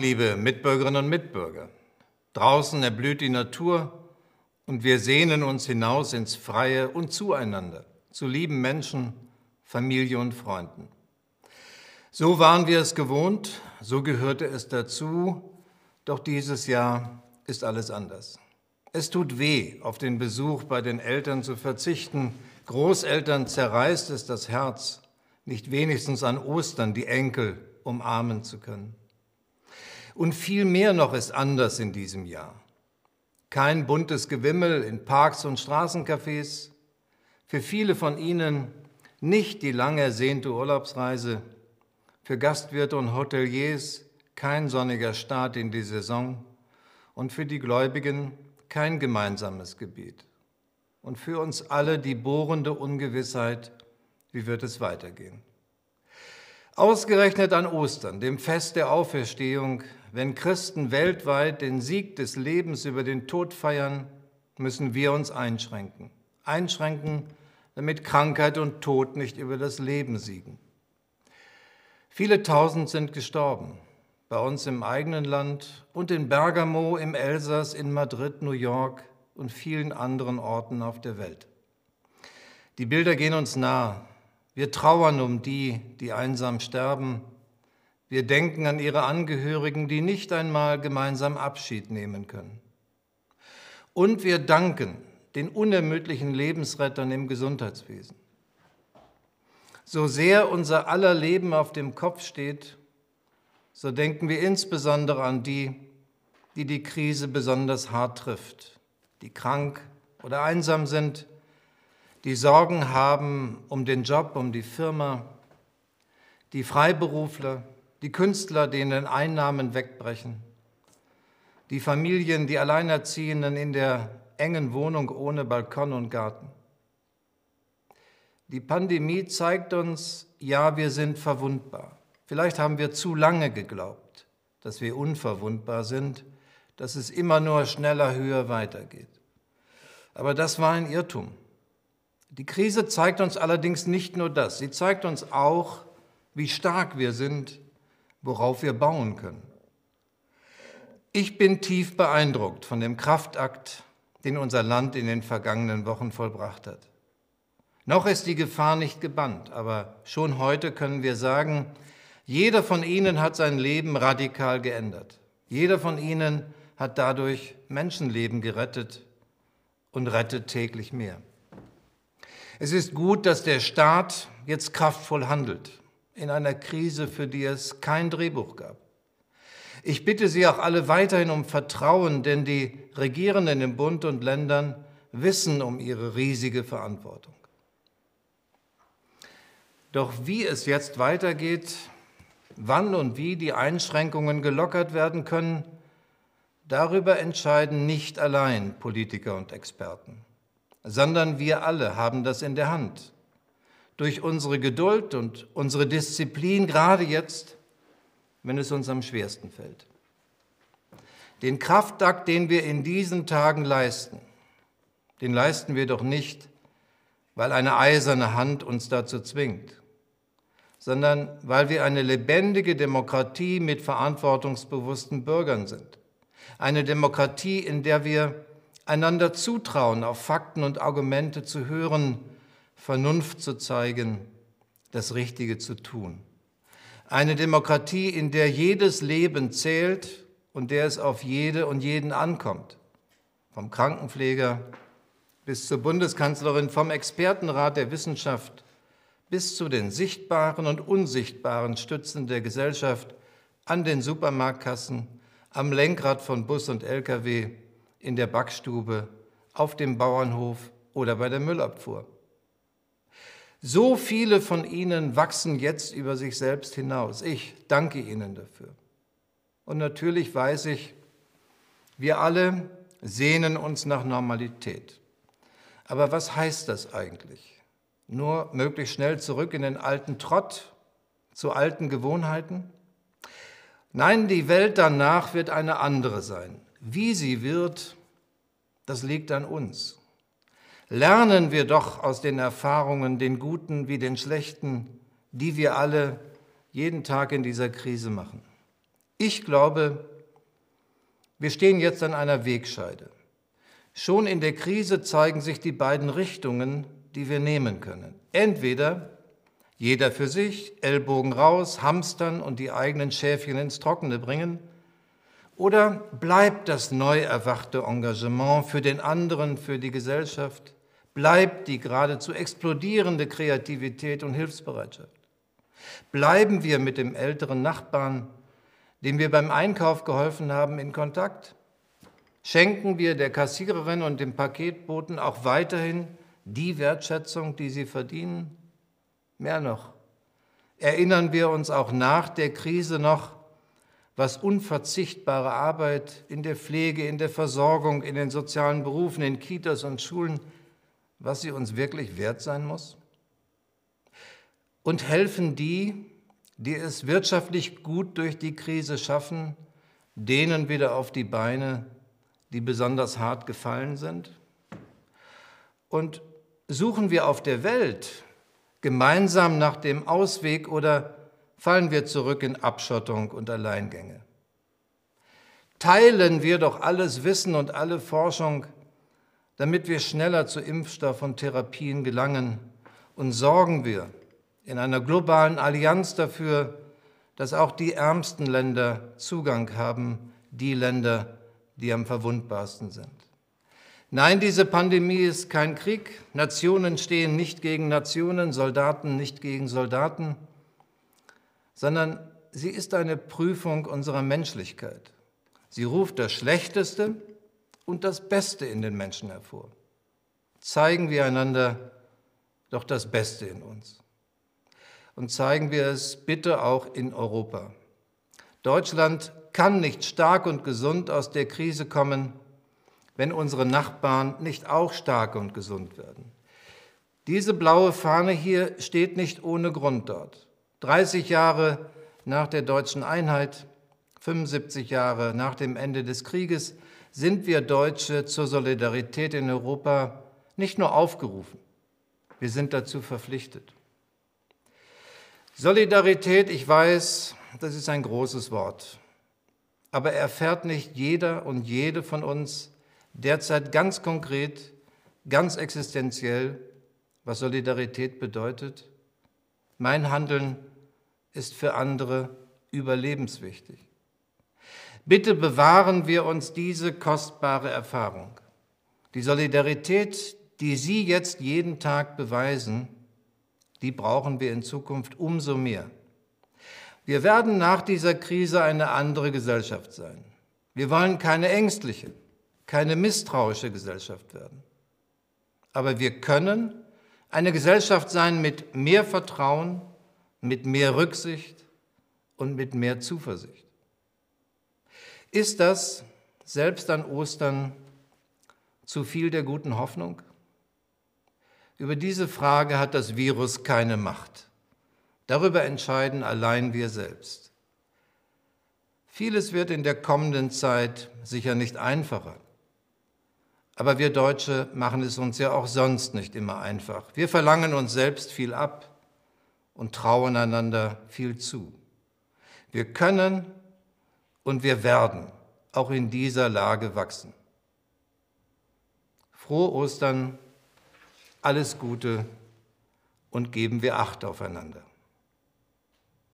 Liebe Mitbürgerinnen und Mitbürger, draußen erblüht die Natur und wir sehnen uns hinaus ins Freie und zueinander, zu lieben Menschen, Familie und Freunden. So waren wir es gewohnt, so gehörte es dazu, doch dieses Jahr ist alles anders. Es tut weh, auf den Besuch bei den Eltern zu verzichten. Großeltern zerreißt es das Herz, nicht wenigstens an Ostern die Enkel umarmen zu können. Und viel mehr noch ist anders in diesem Jahr. Kein buntes Gewimmel in Parks und Straßencafés. Für viele von Ihnen nicht die lang ersehnte Urlaubsreise. Für Gastwirte und Hoteliers kein sonniger Start in die Saison. Und für die Gläubigen kein gemeinsames Gebet. Und für uns alle die bohrende Ungewissheit, wie wird es weitergehen. Ausgerechnet an Ostern, dem Fest der Auferstehung, wenn Christen weltweit den Sieg des Lebens über den Tod feiern, müssen wir uns einschränken. Einschränken, damit Krankheit und Tod nicht über das Leben siegen. Viele tausend sind gestorben, bei uns im eigenen Land und in Bergamo, im Elsass, in Madrid, New York und vielen anderen Orten auf der Welt. Die Bilder gehen uns nah. Wir trauern um die, die einsam sterben, wir denken an ihre Angehörigen, die nicht einmal gemeinsam Abschied nehmen können. Und wir danken den unermüdlichen Lebensrettern im Gesundheitswesen. So sehr unser aller Leben auf dem Kopf steht, so denken wir insbesondere an die, die die Krise besonders hart trifft, die krank oder einsam sind, die Sorgen haben um den Job, um die Firma, die Freiberufler, die Künstler, denen Einnahmen wegbrechen, die Familien, die Alleinerziehenden in der engen Wohnung ohne Balkon und Garten. Die Pandemie zeigt uns, ja, wir sind verwundbar. Vielleicht haben wir zu lange geglaubt, dass wir unverwundbar sind, dass es immer nur schneller, höher weitergeht. Aber das war ein Irrtum. Die Krise zeigt uns allerdings nicht nur das, sie zeigt uns auch, wie stark wir sind worauf wir bauen können. Ich bin tief beeindruckt von dem Kraftakt, den unser Land in den vergangenen Wochen vollbracht hat. Noch ist die Gefahr nicht gebannt, aber schon heute können wir sagen, jeder von Ihnen hat sein Leben radikal geändert. Jeder von Ihnen hat dadurch Menschenleben gerettet und rettet täglich mehr. Es ist gut, dass der Staat jetzt kraftvoll handelt in einer Krise, für die es kein Drehbuch gab. Ich bitte Sie auch alle weiterhin um Vertrauen, denn die Regierenden im Bund und Ländern wissen um ihre riesige Verantwortung. Doch wie es jetzt weitergeht, wann und wie die Einschränkungen gelockert werden können, darüber entscheiden nicht allein Politiker und Experten, sondern wir alle haben das in der Hand durch unsere Geduld und unsere Disziplin, gerade jetzt, wenn es uns am schwersten fällt. Den Kraftakt, den wir in diesen Tagen leisten, den leisten wir doch nicht, weil eine eiserne Hand uns dazu zwingt, sondern weil wir eine lebendige Demokratie mit verantwortungsbewussten Bürgern sind. Eine Demokratie, in der wir einander zutrauen, auf Fakten und Argumente zu hören Vernunft zu zeigen, das Richtige zu tun. Eine Demokratie, in der jedes Leben zählt und der es auf jede und jeden ankommt. Vom Krankenpfleger bis zur Bundeskanzlerin, vom Expertenrat der Wissenschaft bis zu den sichtbaren und unsichtbaren Stützen der Gesellschaft an den Supermarktkassen, am Lenkrad von Bus und Lkw, in der Backstube, auf dem Bauernhof oder bei der Müllabfuhr. So viele von ihnen wachsen jetzt über sich selbst hinaus. Ich danke ihnen dafür. Und natürlich weiß ich, wir alle sehnen uns nach Normalität. Aber was heißt das eigentlich? Nur möglichst schnell zurück in den alten Trott, zu alten Gewohnheiten? Nein, die Welt danach wird eine andere sein. Wie sie wird, das liegt an uns. Lernen wir doch aus den Erfahrungen, den guten wie den schlechten, die wir alle jeden Tag in dieser Krise machen. Ich glaube, wir stehen jetzt an einer Wegscheide. Schon in der Krise zeigen sich die beiden Richtungen, die wir nehmen können. Entweder jeder für sich, Ellbogen raus, hamstern und die eigenen Schäfchen ins Trockene bringen, oder bleibt das neu erwachte Engagement für den anderen, für die Gesellschaft, bleibt die geradezu explodierende Kreativität und Hilfsbereitschaft. Bleiben wir mit dem älteren Nachbarn, dem wir beim Einkauf geholfen haben, in Kontakt? Schenken wir der Kassiererin und dem Paketboten auch weiterhin die Wertschätzung, die sie verdienen? Mehr noch, erinnern wir uns auch nach der Krise noch, was unverzichtbare Arbeit in der Pflege, in der Versorgung, in den sozialen Berufen, in Kitas und Schulen, was sie uns wirklich wert sein muss? Und helfen die, die es wirtschaftlich gut durch die Krise schaffen, denen wieder auf die Beine, die besonders hart gefallen sind? Und suchen wir auf der Welt gemeinsam nach dem Ausweg oder fallen wir zurück in Abschottung und Alleingänge? Teilen wir doch alles Wissen und alle Forschung, damit wir schneller zu Impfstoff und Therapien gelangen und sorgen wir in einer globalen Allianz dafür, dass auch die ärmsten Länder Zugang haben, die Länder, die am verwundbarsten sind. Nein, diese Pandemie ist kein Krieg. Nationen stehen nicht gegen Nationen, Soldaten nicht gegen Soldaten, sondern sie ist eine Prüfung unserer Menschlichkeit. Sie ruft das Schlechteste und das Beste in den Menschen hervor. Zeigen wir einander doch das Beste in uns. Und zeigen wir es bitte auch in Europa. Deutschland kann nicht stark und gesund aus der Krise kommen, wenn unsere Nachbarn nicht auch stark und gesund werden. Diese blaue Fahne hier steht nicht ohne Grund dort. 30 Jahre nach der deutschen Einheit, 75 Jahre nach dem Ende des Krieges, sind wir Deutsche zur Solidarität in Europa nicht nur aufgerufen, wir sind dazu verpflichtet. Solidarität, ich weiß, das ist ein großes Wort, aber erfährt nicht jeder und jede von uns derzeit ganz konkret, ganz existenziell, was Solidarität bedeutet. Mein Handeln ist für andere überlebenswichtig. Bitte bewahren wir uns diese kostbare Erfahrung. Die Solidarität, die Sie jetzt jeden Tag beweisen, die brauchen wir in Zukunft umso mehr. Wir werden nach dieser Krise eine andere Gesellschaft sein. Wir wollen keine ängstliche, keine misstrauische Gesellschaft werden. Aber wir können eine Gesellschaft sein mit mehr Vertrauen, mit mehr Rücksicht und mit mehr Zuversicht. Ist das selbst an Ostern zu viel der guten Hoffnung? Über diese Frage hat das Virus keine Macht. Darüber entscheiden allein wir selbst. Vieles wird in der kommenden Zeit sicher nicht einfacher. Aber wir Deutsche machen es uns ja auch sonst nicht immer einfach. Wir verlangen uns selbst viel ab und trauen einander viel zu. Wir können und wir werden auch in dieser Lage wachsen. Frohe Ostern, alles Gute und geben wir Acht aufeinander.